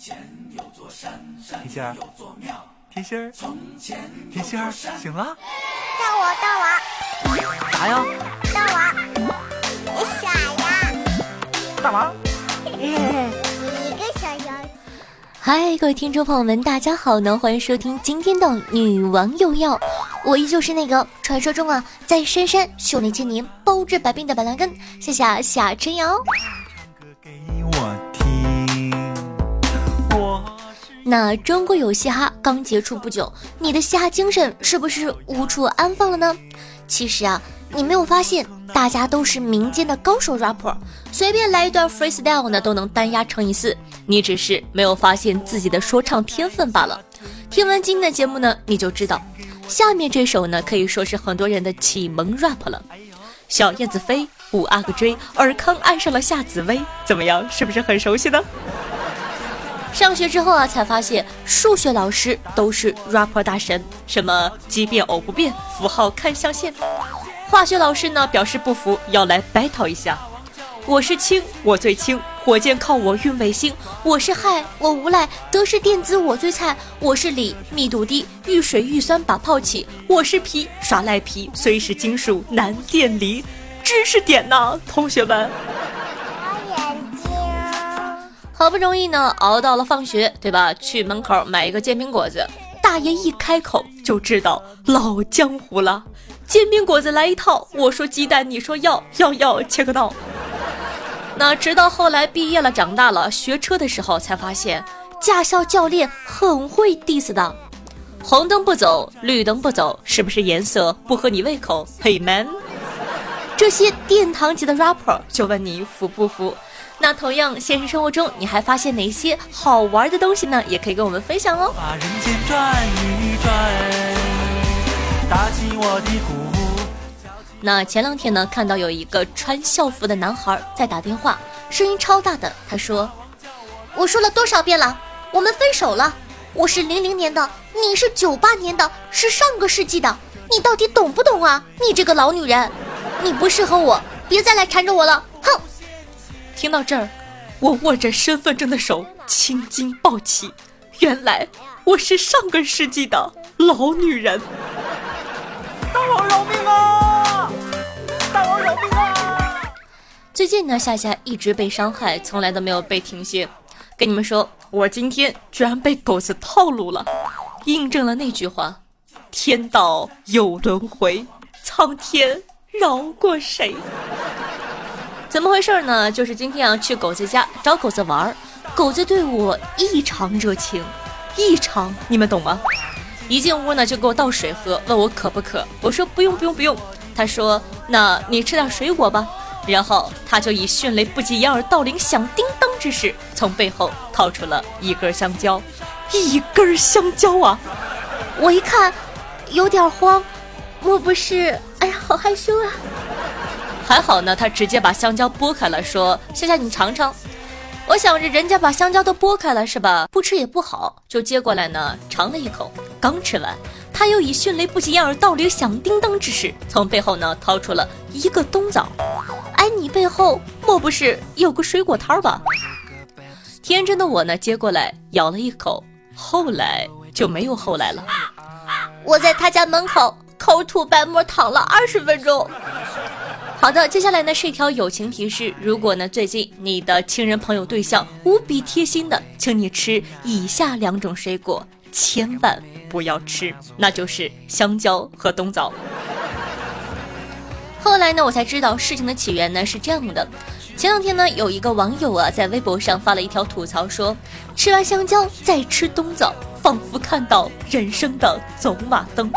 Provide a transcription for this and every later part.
甜心儿，甜心儿，甜心儿，醒了？大我大我啥呀？大我，你傻呀？大王？你个小妖嗨，各位听众朋友们，大家好呢！欢迎收听今天的《女王又要》，我依旧是那个传说中啊，在深山修炼千年、包治百病的板蓝根，谢谢夏春瑶。那中国有嘻哈刚结束不久，你的嘻哈精神是不是无处安放了呢？其实啊，你没有发现，大家都是民间的高手 rapper，随便来一段 freestyle 呢都能单压乘以四，你只是没有发现自己的说唱天分罢了。听完今天的节目呢，你就知道，下面这首呢可以说是很多人的启蒙 rap 了。小燕子飞，五阿哥追，尔康爱上了夏紫薇，怎么样？是不是很熟悉呢？上学之后啊，才发现数学老师都是 rapper 大神，什么奇变偶不变，符号看象限。化学老师呢表示不服，要来 battle 一下。我是氢，我最轻，火箭靠我运卫星。我是氦，我无赖，德式电子我最菜。我是锂，密度低，遇水遇酸把泡起。我是皮，耍赖皮，虽是金属难电离。知识点呐，同学们。好不容易呢熬到了放学，对吧？去门口买一个煎饼果子，大爷一开口就知道老江湖了。煎饼果子来一套，我说鸡蛋，你说要要要，切个刀。那直到后来毕业了，长大了，学车的时候才发现，驾校教练很会 diss 的。红灯不走，绿灯不走，是不是颜色不合你胃口？嘿 man，这些殿堂级的 rapper 就问你服不服？那同样，现实生活中你还发现哪些好玩的东西呢？也可以跟我们分享哦。把人间转一转，打起我的鼓。那前两天呢，看到有一个穿校服的男孩在打电话，声音超大的，他说：“我说了多少遍了，我们分手了。我是零零年的，你是九八年的，是上个世纪的，你到底懂不懂啊？你这个老女人，你不适合我，别再来缠着我了，哼！”听到这儿，我握着身份证的手青筋暴起，原来我是上个世纪的老女人。大王饶命啊！大王饶命啊！最近呢，夏夏一直被伤害，从来都没有被停歇。跟你们说，我今天居然被狗子套路了，印证了那句话：天道有轮回，苍天饶过谁？怎么回事呢？就是今天啊，去狗子家找狗子玩儿，狗子对我异常热情，异常，你们懂吗？一进屋呢，就给我倒水喝，问我渴不渴。我说不用不用不用。他说那你吃点水果吧。然后他就以迅雷不及掩耳盗铃响叮当之势，从背后掏出了一根香蕉，一根香蕉啊！我一看，有点慌，莫不是？哎呀，好害羞啊！还好呢，他直接把香蕉剥开了，说：“夏夏，你尝尝。”我想着人家把香蕉都剥开了是吧？不吃也不好，就接过来呢，尝了一口。刚吃完，他又以迅雷不及掩耳盗铃响叮当之势，从背后呢掏出了一个冬枣。哎，你背后莫不是有个水果摊儿吧？天真的我呢，接过来咬了一口，后来就没有后来了。我在他家门口口吐白沫躺了二十分钟。好的，接下来呢是一条友情提示：如果呢最近你的亲人、朋友、对象无比贴心的，请你吃以下两种水果，千万不要吃，那就是香蕉和冬枣。后来呢，我才知道事情的起源呢是这样的：前两天呢，有一个网友啊在微博上发了一条吐槽，说吃完香蕉再吃冬枣，仿佛看到人生的走马灯。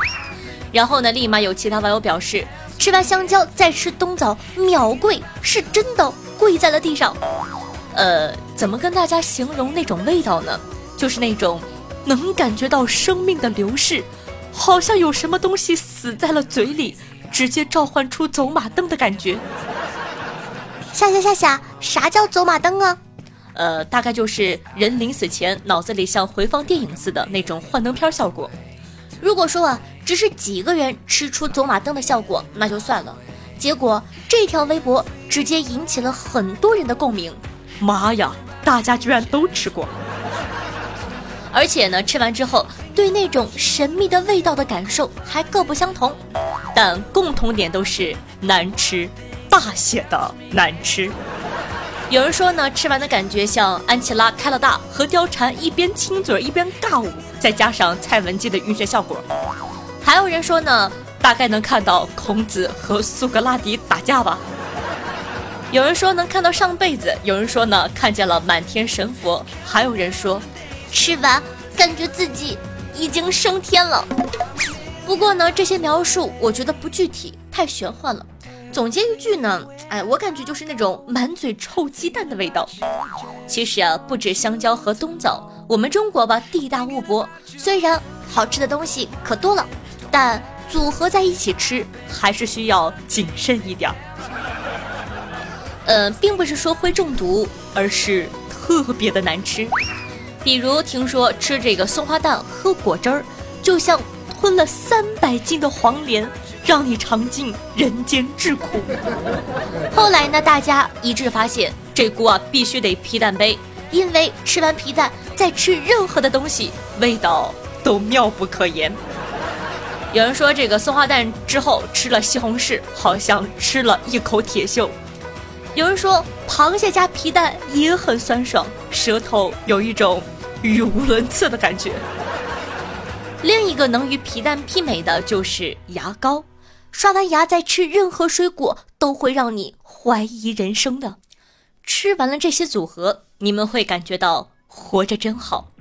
然后呢，立马有其他网友表示。吃完香蕉再吃冬枣，秒跪，是真的跪在了地上。呃，怎么跟大家形容那种味道呢？就是那种能感觉到生命的流逝，好像有什么东西死在了嘴里，直接召唤出走马灯的感觉。夏夏夏夏，啥叫走马灯啊？呃，大概就是人临死前脑子里像回放电影似的那种幻灯片效果。如果说啊，只是几个人吃出走马灯的效果，那就算了。结果这条微博直接引起了很多人的共鸣。妈呀，大家居然都吃过！而且呢，吃完之后对那种神秘的味道的感受还各不相同，但共同点都是难吃，大写的难吃。有人说呢，吃完的感觉像安琪拉开了大和貂蝉一边亲嘴一边尬舞，再加上蔡文姬的晕眩效果。还有人说呢，大概能看到孔子和苏格拉底打架吧。有人说能看到上辈子，有人说呢看见了满天神佛，还有人说吃完感觉自己已经升天了。不过呢，这些描述我觉得不具体，太玄幻了。总结一句呢，哎，我感觉就是那种满嘴臭鸡蛋的味道。其实啊，不止香蕉和冬枣，我们中国吧地大物博，虽然好吃的东西可多了，但组合在一起吃还是需要谨慎一点。呃，并不是说会中毒，而是特别的难吃。比如听说吃这个松花蛋喝果汁儿，就像吞了三百斤的黄连，让你尝尽人间至苦。后来呢，大家一致发现这锅啊必须得皮蛋杯，因为吃完皮蛋再吃任何的东西，味道都妙不可言。有人说这个松花蛋之后吃了西红柿，好像吃了一口铁锈。有人说螃蟹加皮蛋也很酸爽，舌头有一种语无伦次的感觉。另一个能与皮蛋媲美的就是牙膏，刷完牙再吃任何水果都会让你怀疑人生的。吃完了这些组合，你们会感觉到活着真好。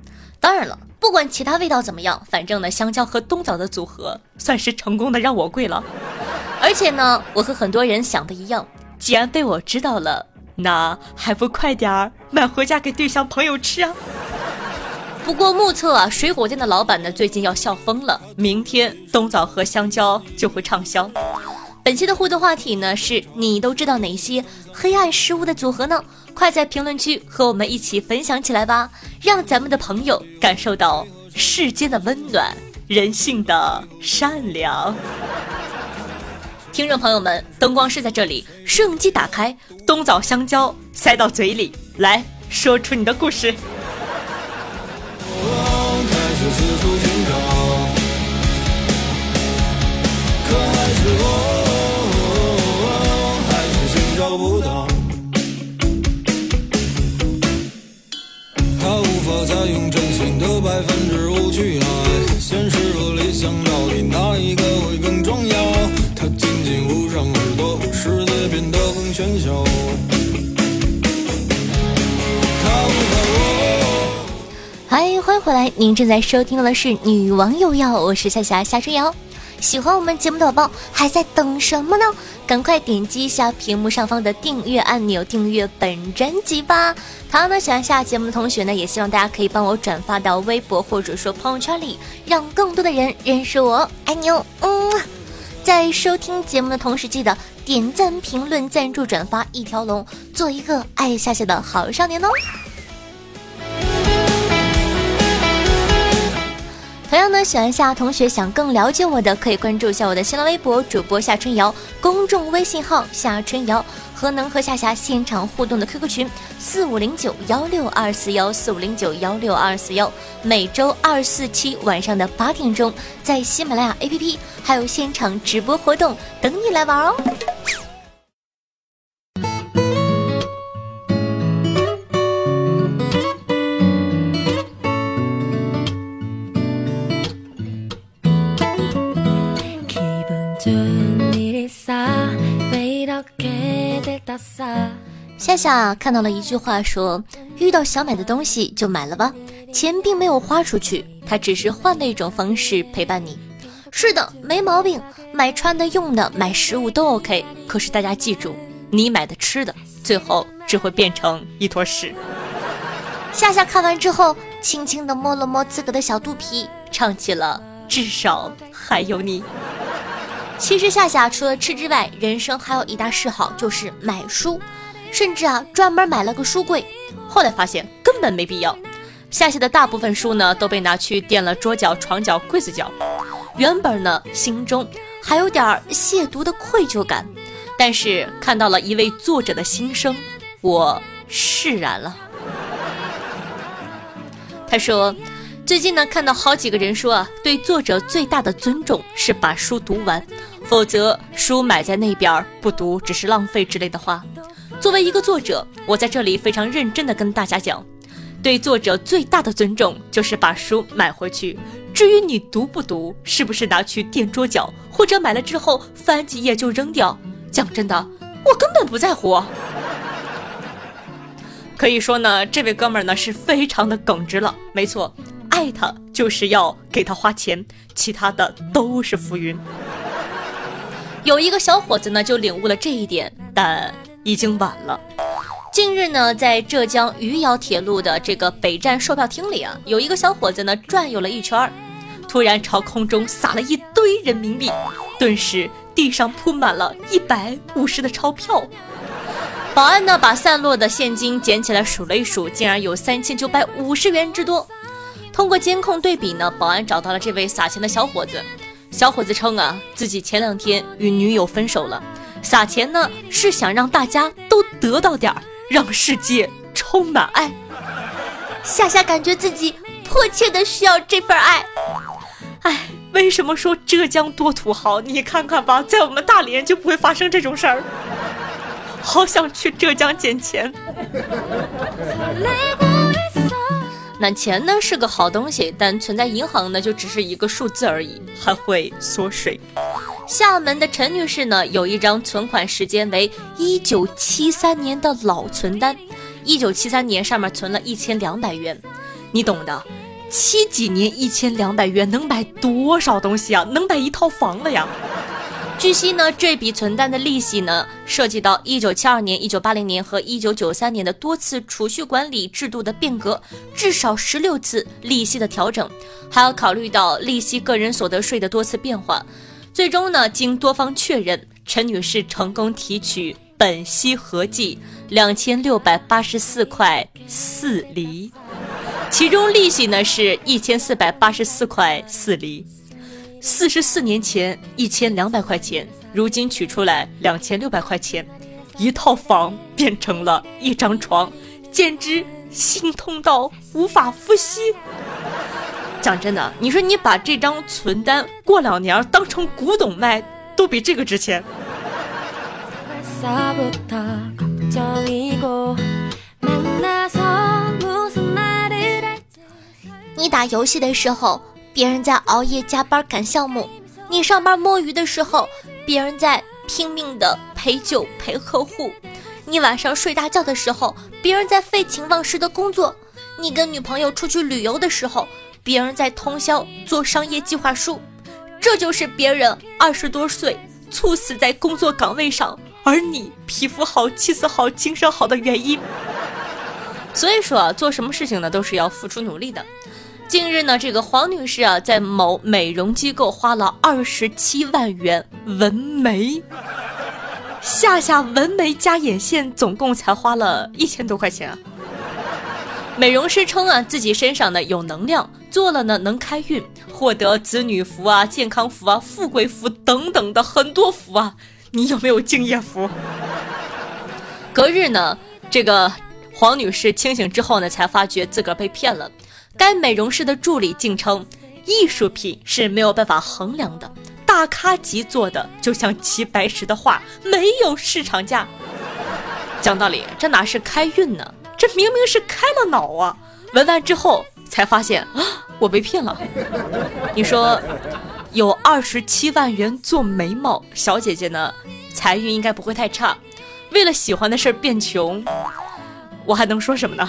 当然了，不管其他味道怎么样，反正呢，香蕉和冬枣的组合算是成功的让我跪了。而且呢，我和很多人想的一样。既然被我知道了，那还不快点儿买回家给对象朋友吃啊！不过目测啊，水果店的老板呢最近要笑疯了，明天冬枣和香蕉就会畅销。本期的互动话题呢是你都知道哪些黑暗食物的组合呢？快在评论区和我们一起分享起来吧，让咱们的朋友感受到世间的温暖，人性的善良。听众朋友们，灯光师在这里，摄影机打开，冬枣香蕉塞到嘴里，来说出你的故事。现实和理想到底哪一个会更重要？他紧紧捂上耳朵，世界变得更喧嚣。嗨，欢迎回来！您正在收听的是《女王又要》，我是夏夏夏春瑶。喜欢我们节目的宝宝还在等什么呢？赶快点击一下屏幕上方的订阅按钮，订阅本专辑吧。同样呢，喜欢下节目的同学呢，也希望大家可以帮我转发到微博或者说朋友圈里，让更多的人认识我。爱你哦，嗯。在收听节目的同时，记得点赞、评论、赞助、转发一条龙，做一个爱夏夏的好少年哦。同样呢，喜欢夏同学想更了解我的，可以关注一下我的新浪微博主播夏春瑶，公众微信号夏春瑶和能和夏夏现场互动的 QQ 群四五零九幺六二四幺四五零九幺六二四幺，每周二四七晚上的八点钟，在喜马拉雅 APP 还有现场直播活动等你来玩哦。夏夏看到了一句话，说遇到想买的东西就买了吧，钱并没有花出去，他只是换了一种方式陪伴你。是的，没毛病，买穿的、用的、买食物都 OK。可是大家记住，你买的吃的，最后只会变成一坨屎。夏夏看完之后，轻轻地摸了摸自个的小肚皮，唱起了《至少还有你》。其实夏夏除了吃之外，人生还有一大嗜好就是买书，甚至啊专门买了个书柜。后来发现根本没必要，夏夏的大部分书呢都被拿去垫了桌角、床角、柜子角。原本呢心中还有点亵渎的愧疚感，但是看到了一位作者的心声，我释然了。他说。最近呢，看到好几个人说啊，对作者最大的尊重是把书读完，否则书买在那边不读只是浪费之类的话。作为一个作者，我在这里非常认真的跟大家讲，对作者最大的尊重就是把书买回去。至于你读不读，是不是拿去垫桌脚，或者买了之后翻几页就扔掉，讲真的，我根本不在乎。可以说呢，这位哥们儿呢是非常的耿直了。没错，爱他就是要给他花钱，其他的都是浮云。有一个小伙子呢就领悟了这一点，但已经晚了。近日呢，在浙江余姚铁路的这个北站售票厅里啊，有一个小伙子呢转悠了一圈，突然朝空中撒了一堆人民币，顿时地上铺满了一百五十的钞票。保安呢，把散落的现金捡起来数了一数，竟然有三千九百五十元之多。通过监控对比呢，保安找到了这位撒钱的小伙子。小伙子称啊，自己前两天与女友分手了，撒钱呢是想让大家都得到点儿，让世界充满爱。夏夏感觉自己迫切的需要这份爱。哎，为什么说浙江多土豪？你看看吧，在我们大连就不会发生这种事儿。好想去浙江捡钱。那钱呢是个好东西，但存在银行呢就只是一个数字而已，还会缩水。厦门的陈女士呢有一张存款时间为一九七三年的老存单，一九七三年上面存了一千两百元，你懂的。七几年一千两百元能买多少东西啊？能买一套房了呀！据悉呢，这笔存单的利息呢，涉及到一九七二年、一九八零年和一九九三年的多次储蓄管理制度的变革，至少十六次利息的调整，还要考虑到利息个人所得税的多次变化。最终呢，经多方确认，陈女士成功提取本息合计两千六百八十四块四厘，其中利息呢是一千四百八十四块四厘。四十四年前一千两百块钱，如今取出来两千六百块钱，一套房变成了一张床，简直心痛到无法呼吸。讲真的，你说你把这张存单过两年当成古董卖，都比这个值钱。你打游戏的时候。别人在熬夜加班赶项目，你上班摸鱼的时候，别人在拼命的陪酒陪客户；你晚上睡大觉的时候，别人在废寝忘食的工作；你跟女朋友出去旅游的时候，别人在通宵做商业计划书。这就是别人二十多岁猝死在工作岗位上，而你皮肤好、气色好、精神好的原因。所以说，做什么事情呢，都是要付出努力的。近日呢，这个黄女士啊，在某美容机构花了二十七万元纹眉，下下纹眉加眼线，总共才花了一千多块钱啊。美容师称啊，自己身上呢有能量，做了呢能开运，获得子女福啊、健康福啊、富贵福等等的很多福啊。你有没有敬业福？隔日呢，这个黄女士清醒之后呢，才发觉自个儿被骗了。该美容师的助理竟称，艺术品是没有办法衡量的，大咖级做的就像齐白石的画，没有市场价。讲道理，这哪是开运呢？这明明是开了脑啊！纹完之后才发现啊，我被骗了。你说，有二十七万元做眉毛，小姐姐呢，财运应该不会太差。为了喜欢的事变穷，我还能说什么呢？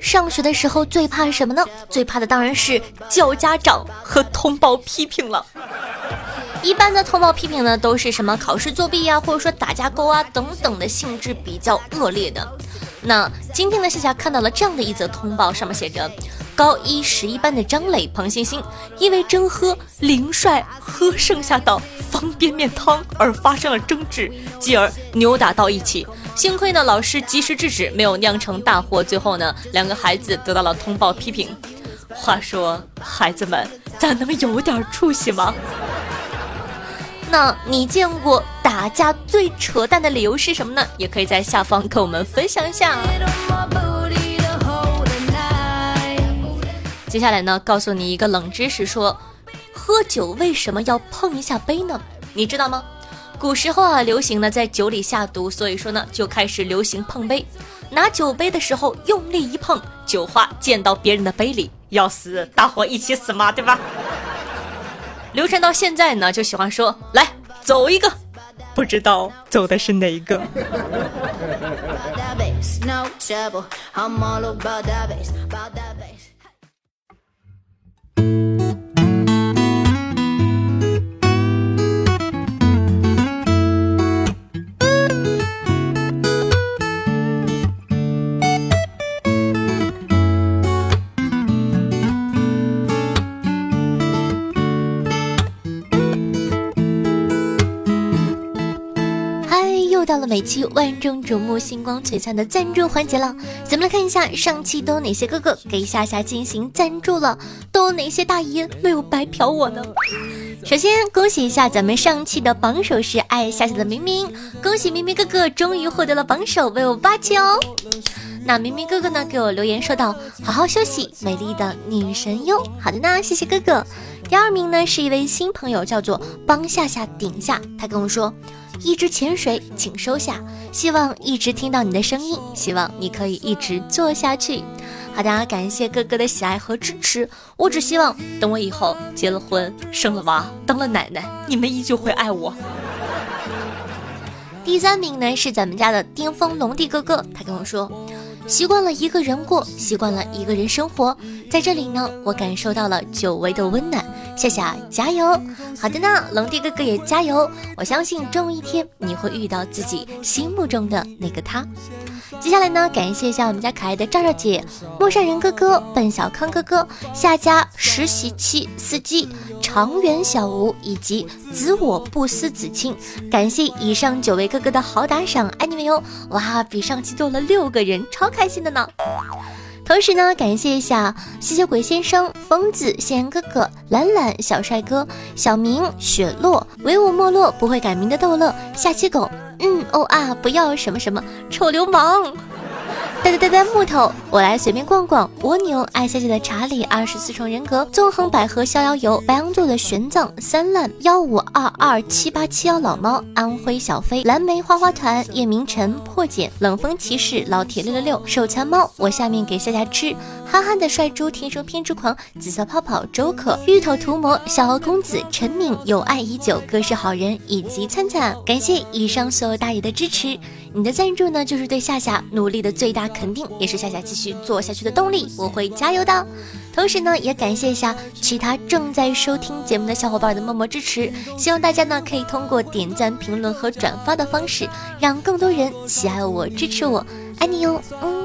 上学的时候最怕什么呢？最怕的当然是叫家长和通报批评了。一般的通报批评呢，都是什么考试作弊呀，或者说打架勾啊等等的性质比较恶劣的。那今天呢，夏夏看到了这样的一则通报，上面写着。高一十一班的张磊、彭欣欣因为争喝林帅喝剩下的方便面汤而发生了争执，继而扭打到一起。幸亏呢，老师及时制止，没有酿成大祸。最后呢，两个孩子得到了通报批评。话说，孩子们，咱能有点出息吗？那你见过打架最扯淡的理由是什么呢？也可以在下方跟我们分享一下。接下来呢，告诉你一个冷知识：说喝酒为什么要碰一下杯呢？你知道吗？古时候啊，流行呢在酒里下毒，所以说呢就开始流行碰杯。拿酒杯的时候用力一碰，酒花溅到别人的杯里，要死，大伙一起死嘛，对吧？流传到现在呢，就喜欢说来走一个，不知道走的是哪一个。每期万众瞩目、星光璀璨的赞助环节了，咱们来看一下上期都有哪些哥哥给夏夏进行赞助了，都有哪些大爷没有白嫖我呢？首先恭喜一下咱们上期的榜首是爱夏夏的明明，恭喜明明哥哥终于获得了榜首，为我霸气哦！那明明哥哥呢给我留言说道：“好好休息，美丽的女神哟。”好的呢，谢谢哥哥。第二名呢是一位新朋友，叫做帮夏夏顶下，他跟我说。一直潜水，请收下。希望一直听到你的声音，希望你可以一直做下去。好的，感谢哥哥的喜爱和支持。我只希望等我以后结了婚、生了娃、当了奶奶，你们依旧会爱我。第三名呢是咱们家的巅峰龙帝哥哥，他跟我说。习惯了一个人过，习惯了一个人生活，在这里呢，我感受到了久违的温暖。夏夏加油！好的呢，龙弟哥哥也加油！我相信终有一天你会遇到自己心目中的那个他。接下来呢，感谢一下我们家可爱的赵赵姐、陌上人哥哥、笨小康哥哥、夏家实习期司机、长远小吴以及子我不思子清，感谢以上九位哥哥的好打赏，爱你们哟！哇，比上期多了六个人，超开心的呢。同时呢，感谢一下吸血鬼先生、疯子、仙哥哥、懒懒、小帅哥、小明、雪落、唯我没落、不会改名的逗乐、下期狗，嗯哦啊，不要什么什么臭流氓。呆呆呆呆木头，我来随便逛逛。蜗牛，爱小姐的查理，二十四重人格，纵横百合逍遥游，白羊座的玄奘，三烂幺五二二七八七幺老猫，安徽小飞，蓝莓花花团，叶明晨，破茧，冷风骑士，老铁六六六，手残猫，我下面给夏夏吃。憨憨的帅猪，天生偏执狂，紫色泡泡，周可，芋头涂魔，小鹅公子，陈敏，有爱已久，哥是好人，以及灿灿，感谢以上所有大爷的支持。你的赞助呢，就是对夏夏努力的最大肯定，也是夏夏继续做下去的动力。我会加油的。同时呢，也感谢一下其他正在收听节目的小伙伴的默默支持。希望大家呢，可以通过点赞、评论和转发的方式，让更多人喜爱我、支持我。爱你哟，嗯。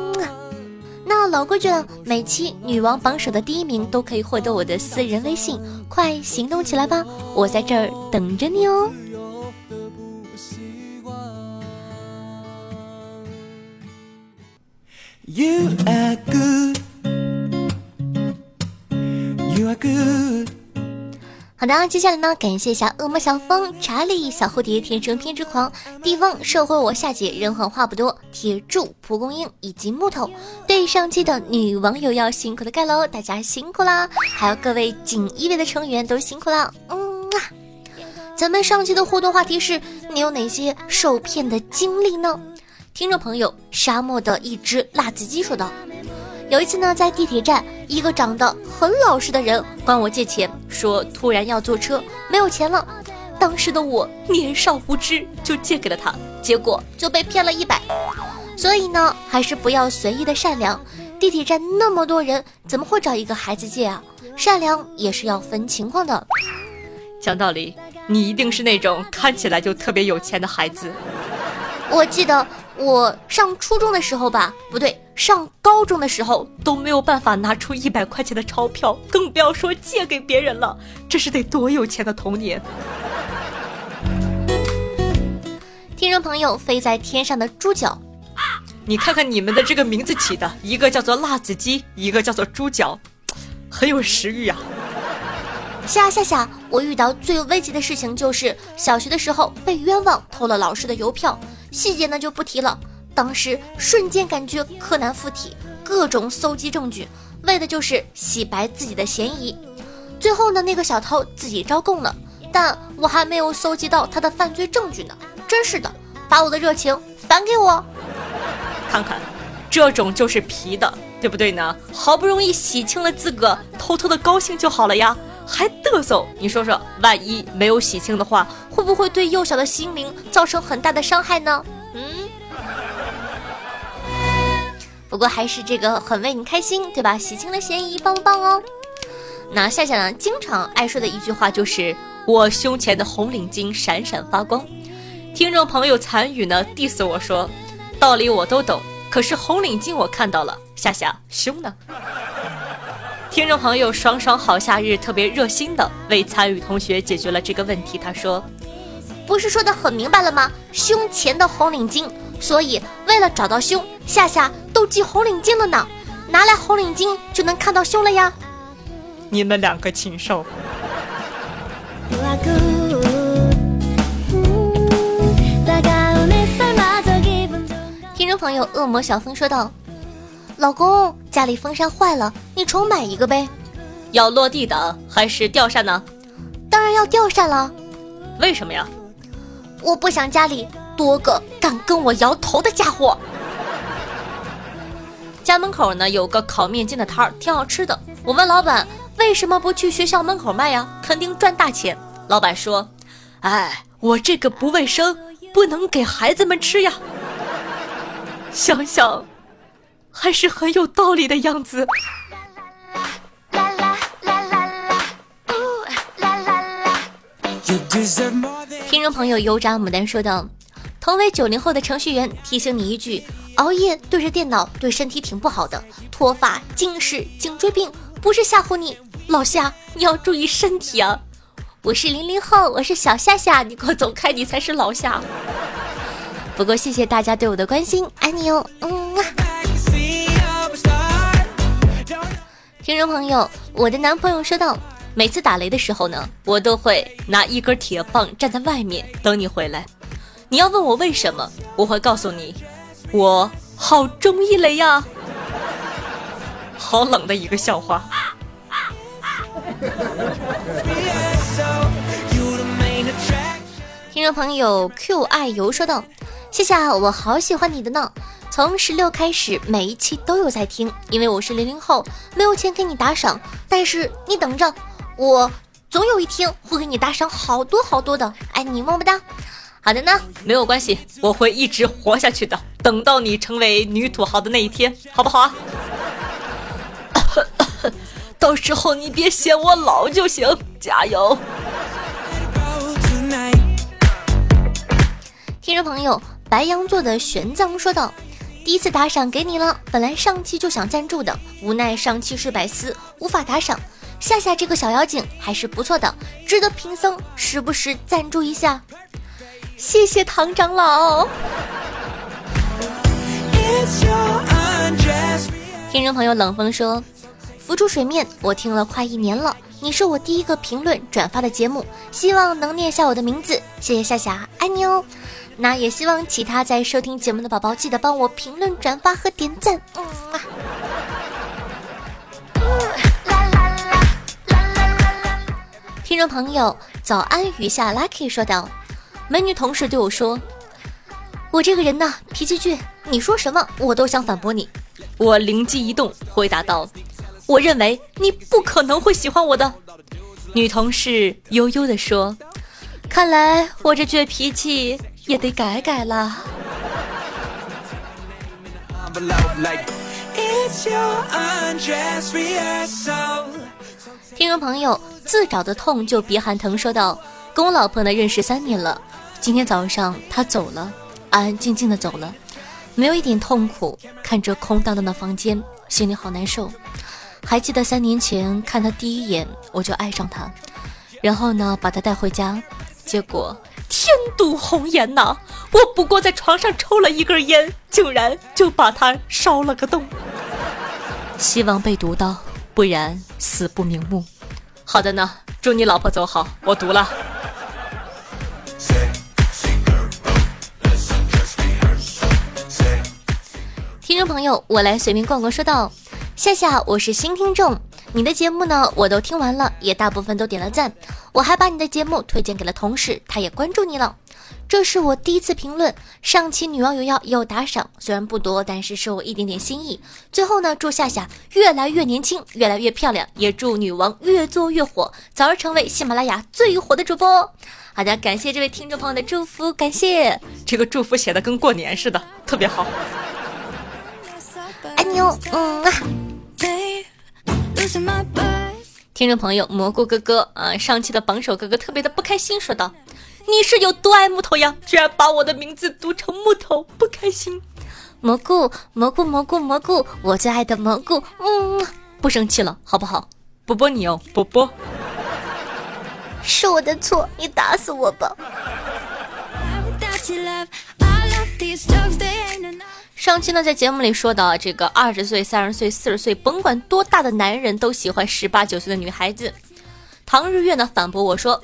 那老规矩了，每期女王榜首的第一名都可以获得我的私人微信，快行动起来吧！我在这儿等着你哦。You are good. You are good. 好的，接下来呢，感谢一下恶魔小风、查理、小蝴蝶、天生偏执狂、地方社会我夏姐、人狠话不多、铁柱、蒲公英以及木头。对上期的女网友要辛苦的盖楼，大家辛苦啦！还有各位锦衣卫的成员都辛苦了。嗯啊，咱们上期的互动话题是你有哪些受骗的经历呢？听众朋友，沙漠的一只辣子鸡说道：“有一次呢，在地铁站，一个长得很老实的人管我借钱，说突然要坐车，没有钱了。当时的我年少无知，就借给了他，结果就被骗了一百。所以呢，还是不要随意的善良。地铁站那么多人，怎么会找一个孩子借啊？善良也是要分情况的。讲道理，你一定是那种看起来就特别有钱的孩子。我记得。”我上初中的时候吧，不对，上高中的时候都没有办法拿出一百块钱的钞票，更不要说借给别人了。这是得多有钱的童年！听众朋友，飞在天上的猪脚，你看看你们的这个名字起的，一个叫做辣子鸡，一个叫做猪脚，很有食欲啊。夏夏夏，我遇到最危急的事情就是小学的时候被冤枉偷了老师的邮票，细节呢就不提了。当时瞬间感觉柯南附体，各种搜集证据，为的就是洗白自己的嫌疑。最后呢，那个小偷自己招供了，但我还没有搜集到他的犯罪证据呢。真是的，把我的热情返给我，看看，这种就是皮的，对不对呢？好不容易洗清了资格，偷偷的高兴就好了呀。还嘚瑟，你说说，万一没有喜庆的话，会不会对幼小的心灵造成很大的伤害呢？嗯。不过还是这个很为你开心，对吧？喜庆的嫌疑，棒不棒哦？那夏夏呢，经常爱说的一句话就是“我胸前的红领巾闪闪发光”。听众朋友残雨呢，diss 我说，道理我都懂，可是红领巾我看到了，夏夏胸呢？听众朋友，爽爽好夏日特别热心的为参与同学解决了这个问题。他说：“不是说的很明白了吗？胸前的红领巾，所以为了找到胸，夏夏都系红领巾了呢。拿来红领巾就能看到胸了呀。”你们两个禽兽！听众朋友，恶魔小风说道。老公，家里风扇坏了，你重买一个呗。要落地的还是吊扇呢？当然要吊扇了。为什么呀？我不想家里多个敢跟我摇头的家伙。家门口呢有个烤面筋的摊儿，挺好吃的。我问老板为什么不去学校门口卖呀？肯定赚大钱。老板说：“哎，我这个不卫生，不能给孩子们吃呀。”想想。还是很有道理的样子。听众朋友油炸牡丹说道：“同为九零后的程序员，提醒你一句，熬夜对着电脑对身体挺不好的，脱发、近视、颈椎病，不是吓唬你，老夏你要注意身体啊！我是零零后，我是小夏夏，你给我走开，你才是老夏。不过谢谢大家对我的关心，爱你哦，嗯。”听众朋友，我的男朋友说道：“每次打雷的时候呢，我都会拿一根铁棒站在外面等你回来。你要问我为什么，我会告诉你，我好中意雷呀。”好冷的一个笑话。听众朋友 Q 爱游说道：“谢谢，我好喜欢你的呢。”从十六开始，每一期都有在听，因为我是零零后，没有钱给你打赏，但是你等着，我总有一天会给你打赏好多好多的，爱你么么哒。好的呢，没有关系，我会一直活下去的，等到你成为女土豪的那一天，好不好啊？到时候你别嫌我老就行，加油。听众朋友，白羊座的玄奘说道。第一次打赏给你了，本来上期就想赞助的，无奈上期是百思，无法打赏。夏夏这个小妖精还是不错的，值得贫僧时不时赞助一下。谢谢唐长老。听众朋友冷风说，浮出水面，我听了快一年了，你是我第一个评论转发的节目，希望能念下我的名字，谢谢夏夏，爱你哦。那也希望其他在收听节目的宝宝记得帮我评论、转发和点赞。嗯啊。听众朋友，早安雨下 lucky 说道：“美女同事对我说，我这个人呢脾气倔，你说什么我都想反驳你。”我灵机一动，回答道：“我认为你不可能会喜欢我的。”女同事悠悠地说：“看来我这倔脾气。”也得改改了。听众朋友，自找的痛就别喊疼，说道：“跟我老婆呢认识三年了，今天早上她走了，安安静静的走了，没有一点痛苦。看着空荡荡的房间，心里好难受。还记得三年前看他第一眼，我就爱上他，然后呢把他带回家，结果……天妒红颜呐！我不过在床上抽了一根烟，竟然就把他烧了个洞。希望被读到，不然死不瞑目。好的呢，祝你老婆走好，我读了。听众朋友，我来随便逛逛，说道：夏夏，我是新听众，你的节目呢我都听完了，也大部分都点了赞，我还把你的节目推荐给了同事，他也关注你了。这是我第一次评论，上期女王有要有打赏，虽然不多，但是是我一点点心意。最后呢，祝夏夏越来越年轻，越来越漂亮，也祝女王越做越火，早日成为喜马拉雅最火的主播。好的，感谢这位听众朋友的祝福，感谢这个祝福写的跟过年似的，特别好。爱你哦，嗯啊。听众朋友蘑菇哥哥啊，上期的榜首哥哥特别的不开心，说道：“你是有多爱木头呀？居然把我的名字读成木头，不开心。”蘑菇蘑菇蘑菇蘑菇，我最爱的蘑菇，嗯，不生气了，好不好？波波你哦，波波，是我的错，你打死我吧。上期呢，在节目里说到这个二十岁、三十岁、四十岁，甭管多大的男人，都喜欢十八九岁的女孩子。唐日月呢反驳我说：“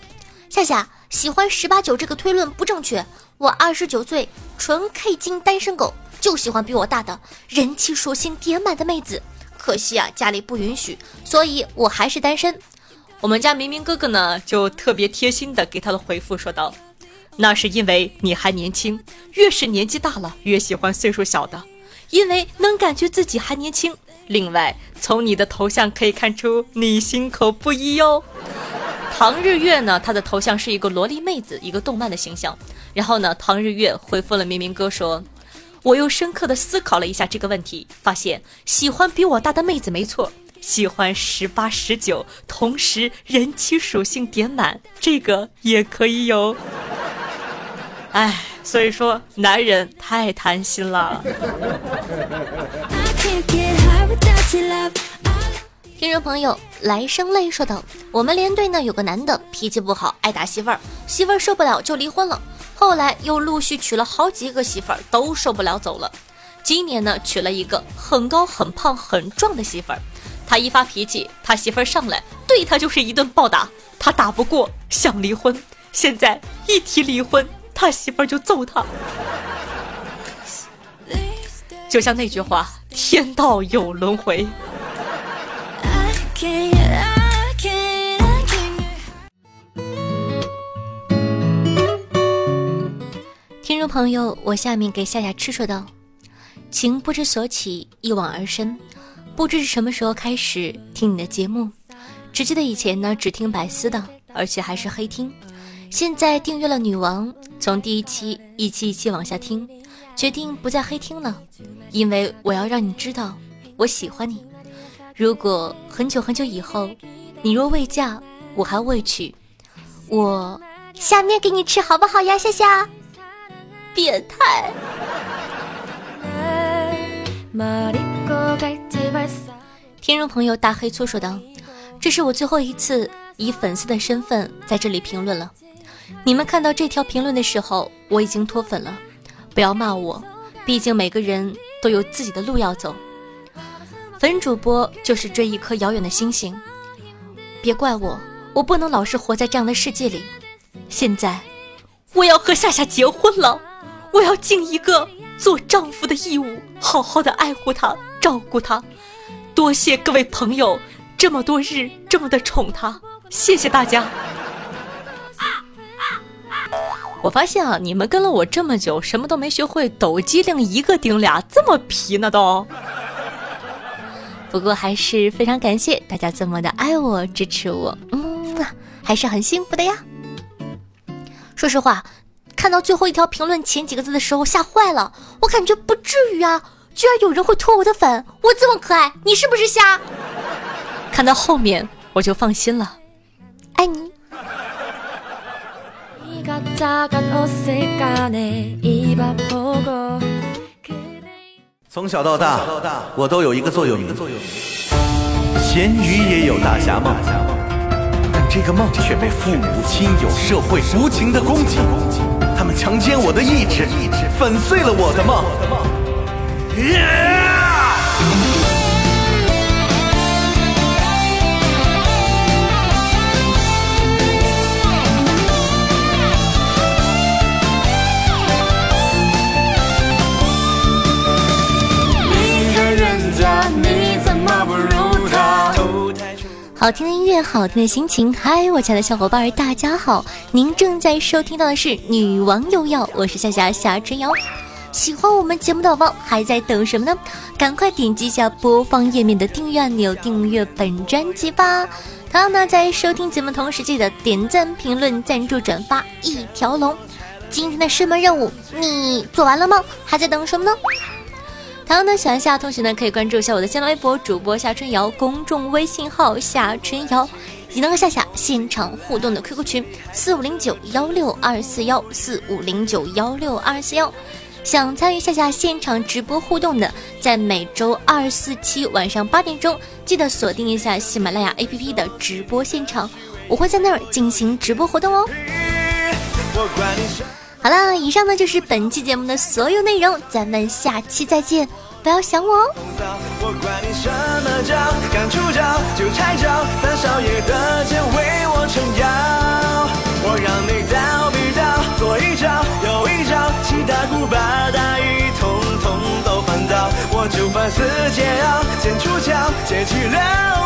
夏夏喜欢十八九这个推论不正确，我二十九岁，纯 K 金单身狗，就喜欢比我大的人气属性点满的妹子。可惜啊，家里不允许，所以我还是单身。”我们家明明哥哥呢，就特别贴心的给他的回复说道。那是因为你还年轻，越是年纪大了，越喜欢岁数小的，因为能感觉自己还年轻。另外，从你的头像可以看出你心口不一哟。唐日月呢，他的头像是一个萝莉妹子，一个动漫的形象。然后呢，唐日月回复了明明哥说：“我又深刻的思考了一下这个问题，发现喜欢比我大的妹子没错，喜欢十八十九，同时人气属性点满，这个也可以有。” 哎，所以说男人太贪心了。听众朋友，来生泪说道：“我们连队呢有个男的脾气不好，爱打媳妇儿，媳妇儿受不了就离婚了。后来又陆续娶了好几个媳妇儿，都受不了走了。今年呢娶了一个很高很胖很壮的媳妇儿，他一发脾气，他媳妇儿上来对他就是一顿暴打，他打不过想离婚，现在一提离婚。”他媳妇儿就揍他，就像那句话：“天道有轮回。”听众朋友，我下面给夏夏吃说道：“情不知所起，一往而深，不知是什么时候开始听你的节目，只记得以前呢只听百思的，而且还是黑听。”现在订阅了女王，从第一期一期一期往下听，决定不再黑听了，因为我要让你知道我喜欢你。如果很久很久以后，你若未嫁，我还未娶，我下面给你吃好不好呀，夏夏？变态！听众朋友大黑粗说道：“这是我最后一次以粉丝的身份在这里评论了。”你们看到这条评论的时候，我已经脱粉了，不要骂我，毕竟每个人都有自己的路要走。粉主播就是追一颗遥远的星星，别怪我，我不能老是活在这样的世界里。现在，我要和夏夏结婚了，我要尽一个做丈夫的义务，好好的爱护她，照顾她。多谢各位朋友这么多日这么的宠她，谢谢大家。我发现啊，你们跟了我这么久，什么都没学会，抖机灵一个顶俩，这么皮呢都。不过还是非常感谢大家这么的爱我、支持我，嗯，还是很幸福的呀。说实话，看到最后一条评论前几个字的时候，吓坏了。我感觉不至于啊，居然有人会脱我的粉，我这么可爱，你是不是瞎？看到后面我就放心了，爱你。从小到大，我都有一个座右铭：咸鱼也有大侠梦。但这个梦却被父母亲友社会无情的攻击，他们强奸我的意志，粉碎了我的梦。好听的音乐，好听的心情。嗨，我亲爱的小伙伴，大家好！您正在收听到的是《女王又要》，我是夏夏夏春瑶。喜欢我们节目的宝宝还在等什么呢？赶快点击一下播放页面的订阅按钮，订阅本专辑吧。同样呢，在收听节目同时，记得点赞、评论、赞助、转发一条龙。今天的射门任务你做完了吗？还在等什么呢？同样呢，喜欢夏同学呢，可以关注一下我的新浪微博主播夏春瑶，公众微信号夏春瑶，也能和夏夏现场互动的 QQ 群四五零九幺六二四幺四五零九幺六二四幺。想参与夏夏现场直播互动的，在每周二、四、七晚上八点钟，记得锁定一下喜马拉雅 APP 的直播现场，我会在那儿进行直播活动哦。好啦，以上呢就是本期节目的所有内容，咱们下期再见，不要想我哦。我管你什么招，刚出招就拆招，三少爷的剑为我撑腰，我让你倒必倒，左一招右一招，七大姑八大姨统统都翻倒，我就反四桀骜，剑出鞘，剑气了。